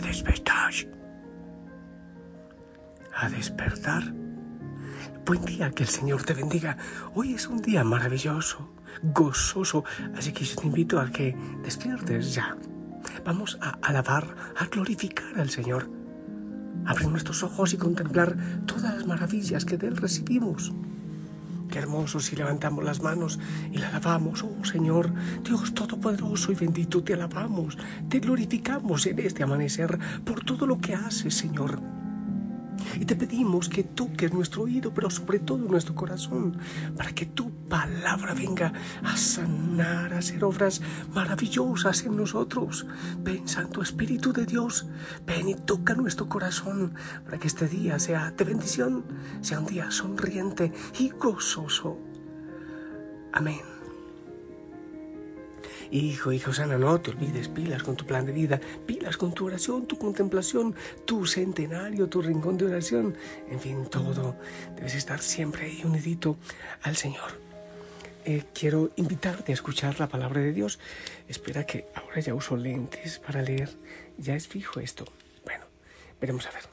despertar. A despertar. Buen día, que el Señor te bendiga. Hoy es un día maravilloso, gozoso, así que yo te invito a que despiertes ya. Vamos a alabar, a glorificar al Señor. Abrir nuestros ojos y contemplar todas las maravillas que de Él recibimos. Qué hermoso si levantamos las manos y le alabamos. Oh Señor, Dios Todopoderoso y bendito, te alabamos, te glorificamos en este amanecer por todo lo que haces, Señor. Y te pedimos que toques nuestro oído, pero sobre todo nuestro corazón, para que tu palabra venga a sanar, a hacer obras maravillosas en nosotros. Ven, Santo Espíritu de Dios, ven y toca nuestro corazón, para que este día sea de bendición, sea un día sonriente y gozoso. Amén. Hijo, hija Osana, no te olvides, pilas con tu plan de vida, pilas con tu oración, tu contemplación, tu centenario, tu rincón de oración, en fin, todo. Debes estar siempre ahí unidito al Señor. Eh, quiero invitarte a escuchar la palabra de Dios. Espera que ahora ya uso lentes para leer. Ya es fijo esto. Bueno, veremos a ver.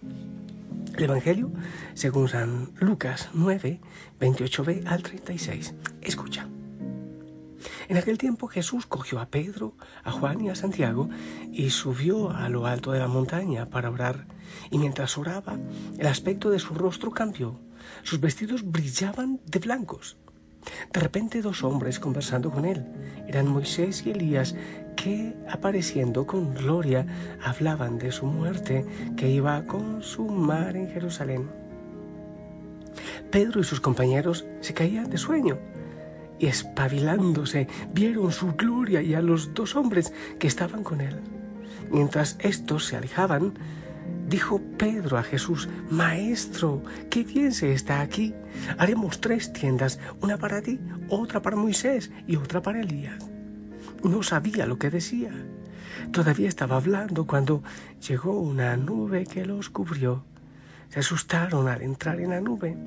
El Evangelio según San Lucas 9, 28b al 36. Escucha. En aquel tiempo Jesús cogió a Pedro, a Juan y a Santiago y subió a lo alto de la montaña para orar. Y mientras oraba, el aspecto de su rostro cambió. Sus vestidos brillaban de blancos. De repente dos hombres conversando con él, eran Moisés y Elías, que apareciendo con gloria hablaban de su muerte que iba a consumar en Jerusalén. Pedro y sus compañeros se caían de sueño y espabilándose vieron su gloria y a los dos hombres que estaban con él. Mientras estos se alejaban, dijo Pedro a Jesús, Maestro, qué bien se está aquí. Haremos tres tiendas, una para ti, otra para Moisés y otra para Elías. No sabía lo que decía. Todavía estaba hablando cuando llegó una nube que los cubrió. Se asustaron al entrar en la nube.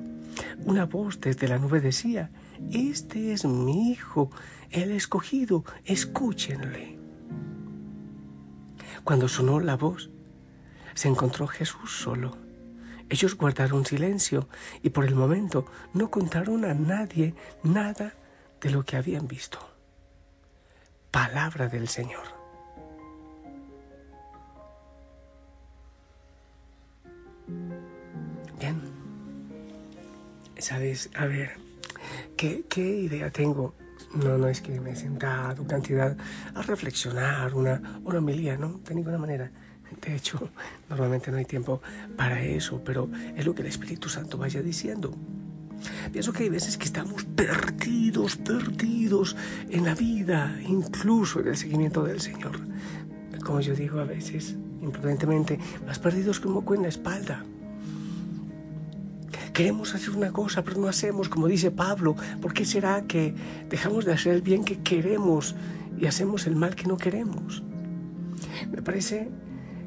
Una voz desde la nube decía, este es mi hijo, el escogido, escúchenle. Cuando sonó la voz, se encontró Jesús solo. Ellos guardaron silencio y por el momento no contaron a nadie nada de lo que habían visto. Palabra del Señor. Sabes, a ver, ¿Qué, idea tengo? No, no es que me he sentado cantidad a reflexionar una, una homilía, ¿no? De ninguna manera. De hecho, normalmente no hay tiempo para eso, pero es lo que el Espíritu Santo vaya diciendo. Pienso que hay veces que estamos perdidos, perdidos en la vida, incluso en el seguimiento del Señor. Como yo digo a veces, imprudentemente, más perdidos que un la espalda. Queremos hacer una cosa, pero no hacemos, como dice Pablo. ¿Por qué será que dejamos de hacer el bien que queremos y hacemos el mal que no queremos? Me parece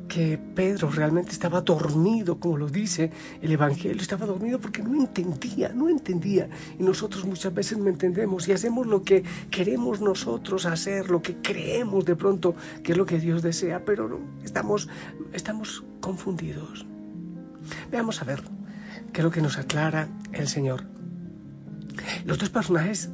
que Pedro realmente estaba dormido, como lo dice el Evangelio, estaba dormido porque no entendía, no entendía. Y nosotros muchas veces no entendemos y hacemos lo que queremos nosotros hacer, lo que creemos de pronto que es lo que Dios desea, pero estamos, estamos confundidos. Veamos a ver que lo que nos aclara el Señor. Los dos personajes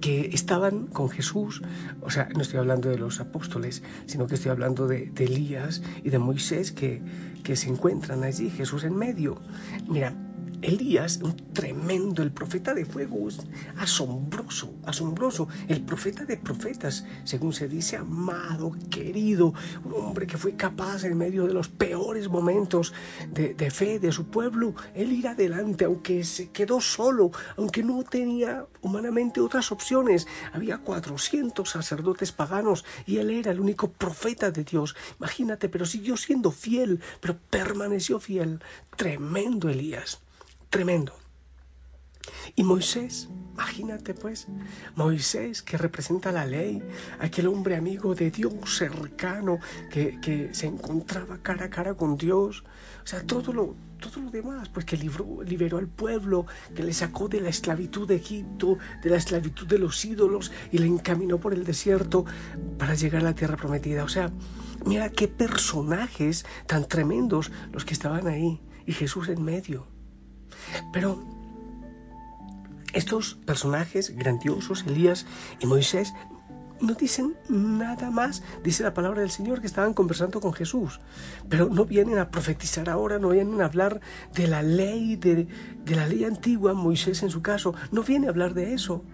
que estaban con Jesús, o sea, no estoy hablando de los apóstoles, sino que estoy hablando de, Elías y de Moisés que, que se encuentran allí, Jesús en medio. Mira, Elías, un tremendo, el profeta de fuego, asombroso, asombroso, el profeta de profetas, según se dice, amado, querido, un hombre que fue capaz en medio de los peores momentos de, fe de su pueblo, él ir adelante, aunque se quedó solo, aunque no tenía humanamente otras opciones. Había 400 sacerdotes paganos y él era el único profeta de Dios. Imagínate, pero siguió siendo fiel, pero permaneció fiel. Tremendo Elías tremendo. Y Moisés, imagínate pues, Moisés que representa la ley, aquel hombre amigo de Dios cercano que, se encontraba cara a cara con Dios, o sea, todo lo, demás, pues que liberó al pueblo, que le sacó de la esclavitud de Egipto, de la esclavitud de los ídolos y le encaminó por el desierto para llegar a la tierra prometida. O sea, mira qué personajes tan tremendos los que estaban ahí y Jesús en medio. Pero estos personajes grandiosos, Elías y Moisés, no dicen nada más, dice la palabra del Señor, que estaban conversando con Jesús, pero no vienen a profetizar ahora, no vienen a hablar de la ley, de, de la ley antigua, Moisés en su caso, no viene a hablar de eso.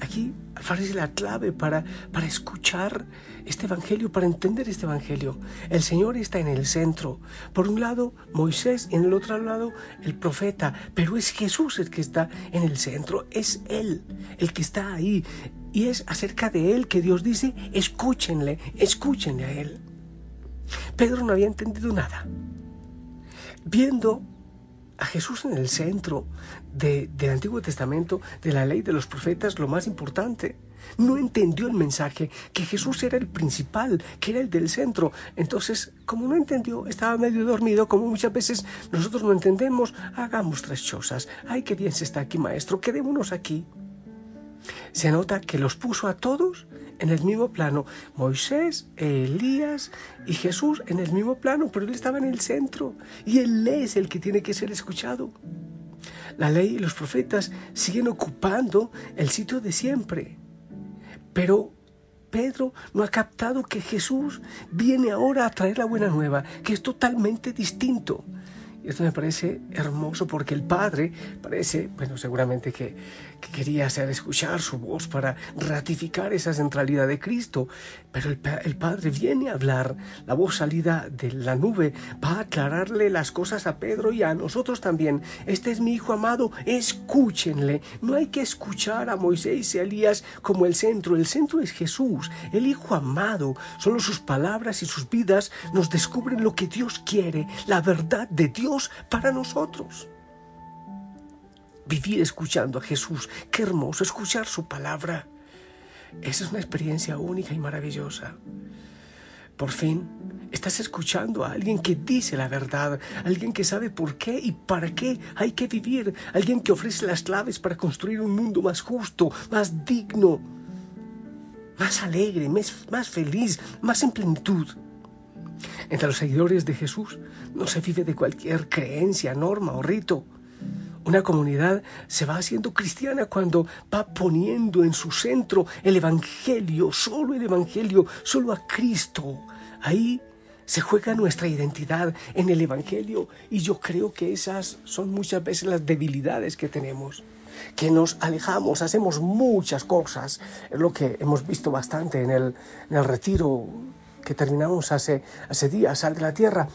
Aquí aparece la clave para, para escuchar este Evangelio, para entender este Evangelio. El Señor está en el centro. Por un lado, Moisés, en el otro lado, el profeta. Pero es Jesús el que está en el centro. Es Él el que está ahí. Y es acerca de Él que Dios dice, escúchenle, escúchenle a Él. Pedro no había entendido nada. Viendo a Jesús en el centro del Antiguo Testamento, de la ley de los profetas, lo más importante. No entendió el mensaje, que Jesús era el principal, que era el del centro. Entonces, como no entendió, estaba medio dormido, como muchas veces nosotros no entendemos, hagamos tres chozas. Ay, qué bien se está aquí, maestro, quedémonos aquí. Se nota que los puso a todos en el mismo plano. Moisés, Elías y Jesús en el mismo plano, pero él estaba en el centro y él es el que tiene que ser escuchado. La ley y los profetas siguen ocupando el sitio de siempre. Pero Pedro no ha captado que Jesús viene ahora a traer la buena nueva, que es totalmente distinto. Y esto me parece hermoso porque el Padre parece, bueno, seguramente que, quería hacer escuchar su voz para ratificar esa centralidad de Cristo. Pero el, el, Padre viene a hablar, la voz salida de la nube va a aclararle las cosas a Pedro y a nosotros también. Este es mi Hijo amado, escúchenle. No hay que escuchar a Moisés y a Elías como el centro. El centro es Jesús, el Hijo amado. Solo sus palabras y sus vidas nos descubren lo que Dios quiere, la verdad de Dios para nosotros. Vivir escuchando a Jesús, qué hermoso escuchar su palabra. Esa es una experiencia única y maravillosa. Por fin, estás escuchando a alguien que dice la verdad, alguien que sabe por qué y para qué hay que vivir, alguien que ofrece las claves para construir un mundo más justo, más digno, más alegre, más, más feliz, más en plenitud. Entre los seguidores de Jesús no se vive de cualquier creencia, norma o rito. Una comunidad se va haciendo cristiana cuando va poniendo en su centro el Evangelio, solo el Evangelio, solo a Cristo. Ahí se juega nuestra identidad en el Evangelio y yo creo que esas son muchas veces las debilidades que tenemos que nos alejamos, hacemos muchas cosas, es lo que hemos visto bastante en el, retiro que terminamos hace, hace días, Sal de la Tierra,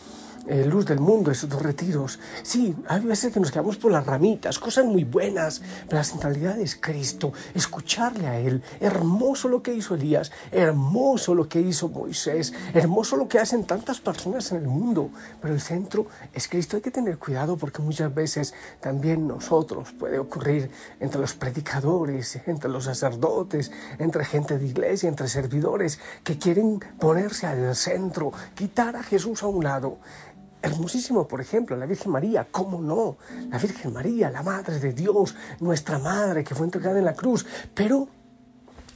eh, luz del mundo, esos dos retiros. Sí, hay veces que nos quedamos por las ramitas, cosas muy buenas, pero la centralidad es Cristo, escucharle a Él. Hermoso lo que hizo Elías, hermoso lo que hizo Moisés, hermoso lo que hacen tantas personas en el mundo, pero el centro es Cristo. Hay que tener cuidado porque muchas veces también nosotros puede ocurrir entre los predicadores, entre los sacerdotes, entre gente de iglesia, entre servidores que quieren ponerse al centro, quitar a Jesús a un lado hermosísimo, por ejemplo, la Virgen María, ¿cómo no? La Virgen María, la Madre de Dios, nuestra Madre que fue entregada en la cruz, pero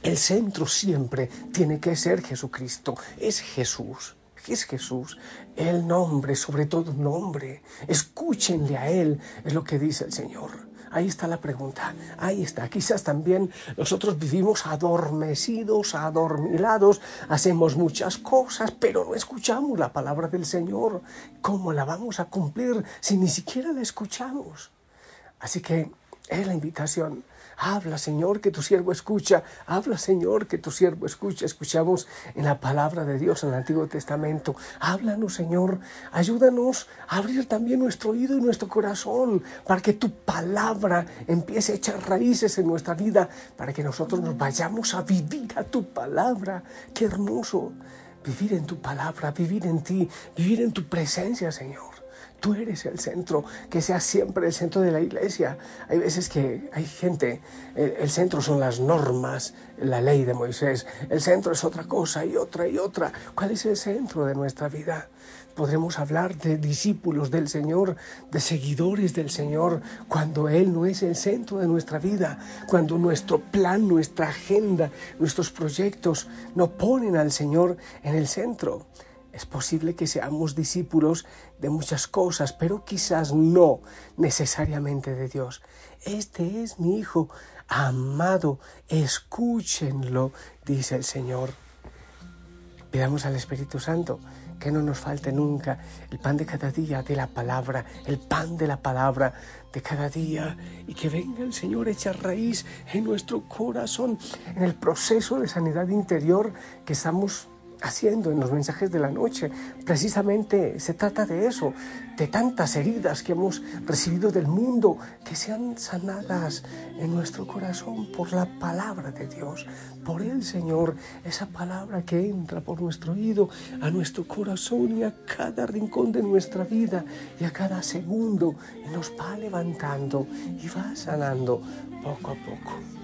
el centro siempre tiene que ser Jesucristo, es Jesús. es Jesús? El nombre, sobre todo nombre. Escúchenle a Él, es lo que dice el Señor. Ahí está la pregunta. Ahí está. Quizás también nosotros vivimos adormecidos, adormilados, hacemos muchas cosas, pero no escuchamos la palabra del Señor. ¿Cómo la vamos a cumplir si ni siquiera la escuchamos? Así que es la invitación Habla, Señor, que tu siervo escucha. Habla, Señor, que tu siervo escucha. Escuchamos en la palabra de Dios en el Antiguo Testamento. Háblanos, Señor. Ayúdanos a abrir también nuestro oído y nuestro corazón para que tu palabra empiece a echar raíces en nuestra vida, para que nosotros nos vayamos a vivir a tu palabra. Qué hermoso vivir en tu palabra, vivir en ti, vivir en tu presencia, Señor. Tú eres el centro, que sea siempre el centro de la iglesia. Hay veces que hay gente, el, centro son las normas, la ley de Moisés. El centro es otra cosa y otra y otra. ¿Cuál es el centro de nuestra vida? Podremos hablar de discípulos del Señor, de seguidores del Señor, cuando Él no es el centro de nuestra vida, cuando nuestro plan, nuestra agenda, nuestros proyectos no ponen al Señor en el centro. Es posible que seamos discípulos de muchas cosas, pero quizás no necesariamente de Dios. Este es mi Hijo amado, escúchenlo, dice el Señor. Pidamos al Espíritu Santo que no nos falte nunca el pan de cada día de la palabra, el pan de la palabra de cada día y que venga el Señor echa raíz en nuestro corazón, en el proceso de sanidad interior que estamos haciendo en los mensajes de la noche. Precisamente se trata de eso, de tantas heridas que hemos recibido del mundo, que sean sanadas en nuestro corazón por la palabra de Dios, por el Señor, esa palabra que entra por nuestro oído, a nuestro corazón y a cada rincón de nuestra vida y a cada segundo, y nos va levantando y va sanando poco a poco.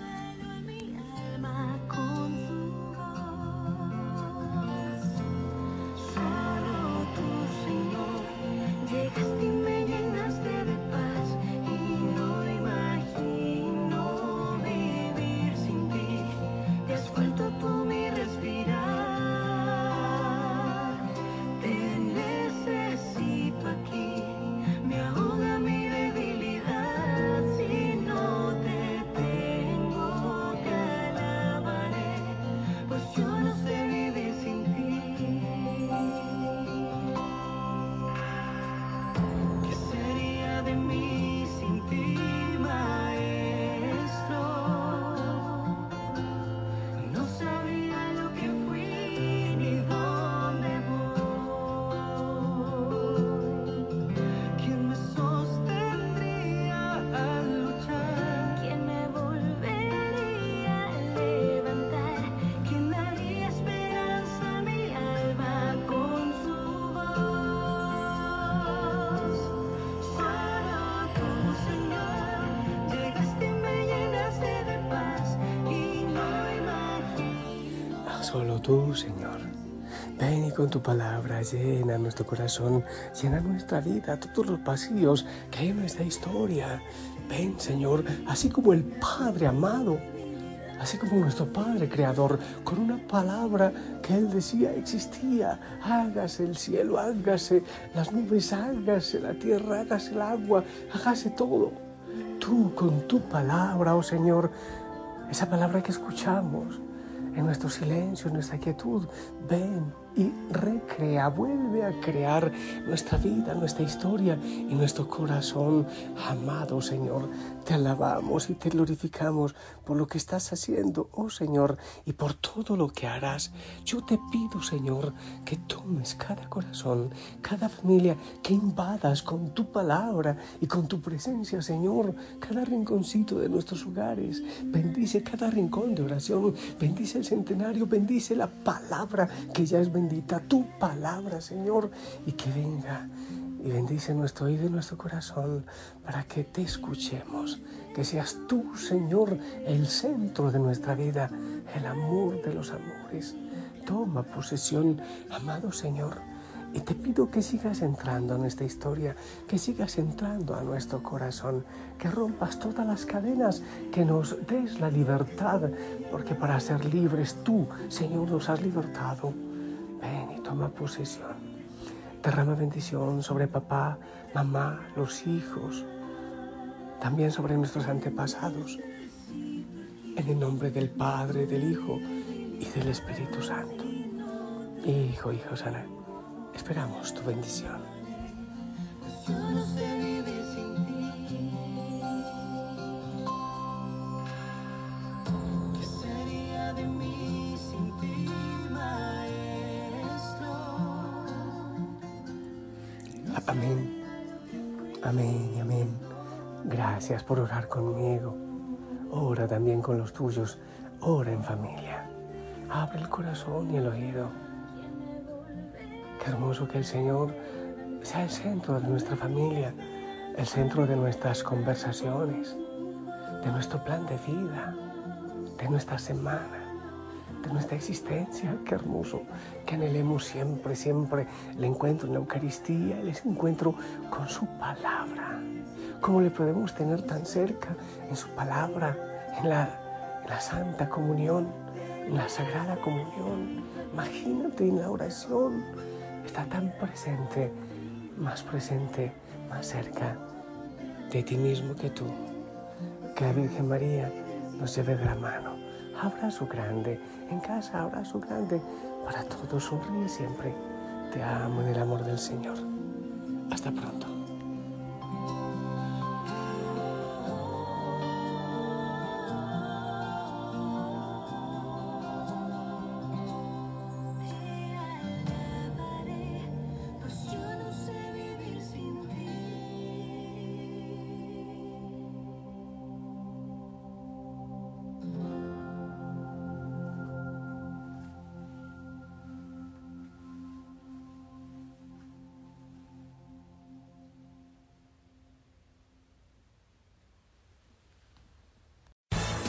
Solo tú, Señor. Ven y con tu palabra llena nuestro corazón, llena nuestra vida, todos los pasillos que hay en nuestra historia. Ven, Señor, así como el Padre amado, así como nuestro Padre Creador, con una palabra que Él decía existía. Hágase el cielo, hágase las nubes, hágase la tierra, hágase el agua, hágase todo. Tú con tu palabra, oh Señor, esa palabra que escuchamos, en nuestro silencio, en nuestra quietud. Ven y recrea, vuelve a crear nuestra vida, nuestra historia y nuestro corazón. Amado Señor, te alabamos y te glorificamos por lo que estás haciendo, oh Señor, y por todo lo que harás. Yo te pido, Señor, que tomes cada corazón, cada familia, que invadas con tu palabra y con tu presencia, Señor, cada rinconcito de nuestros hogares. Bendice cada rincón de oración, bendice el centenario, bendice la palabra que ya es bendita, tu palabra, Señor, y que venga y bendice nuestro oído y nuestro corazón para que te escuchemos, que seas tú, Señor, el centro de nuestra vida, el amor de los amores. Toma posesión, amado Señor, y te pido que sigas entrando en esta historia, que sigas entrando a nuestro corazón, que rompas todas las cadenas, que nos des la libertad, porque para ser libres tú, Señor, nos has libertado. Ven y toma posesión. Derrama bendición sobre papá, mamá, los hijos, también sobre nuestros antepasados. En el nombre del Padre, del Hijo y del Espíritu Santo. Hijo, hijo sana, esperamos tu bendición. Amén. Amén y amén. Gracias por orar conmigo. Ora también con los tuyos. Ora en familia. Abre el corazón y el oído. Qué hermoso que el Señor sea el centro de nuestra familia, el centro de nuestras conversaciones, de nuestro plan de vida, de nuestra semana de nuestra existencia. Qué hermoso que anhelemos siempre, siempre el encuentro en la Eucaristía, el encuentro con su palabra. ¿Cómo le podemos tener tan cerca en su palabra, en la, Santa Comunión, en la Sagrada Comunión? Imagínate en la oración, está tan presente, más presente, más cerca de ti mismo que tú. Que la Virgen María nos lleve de la mano abrazo grande, en casa abrazo grande, para todos sonríe siempre. Te amo en el amor del Señor. Hasta pronto.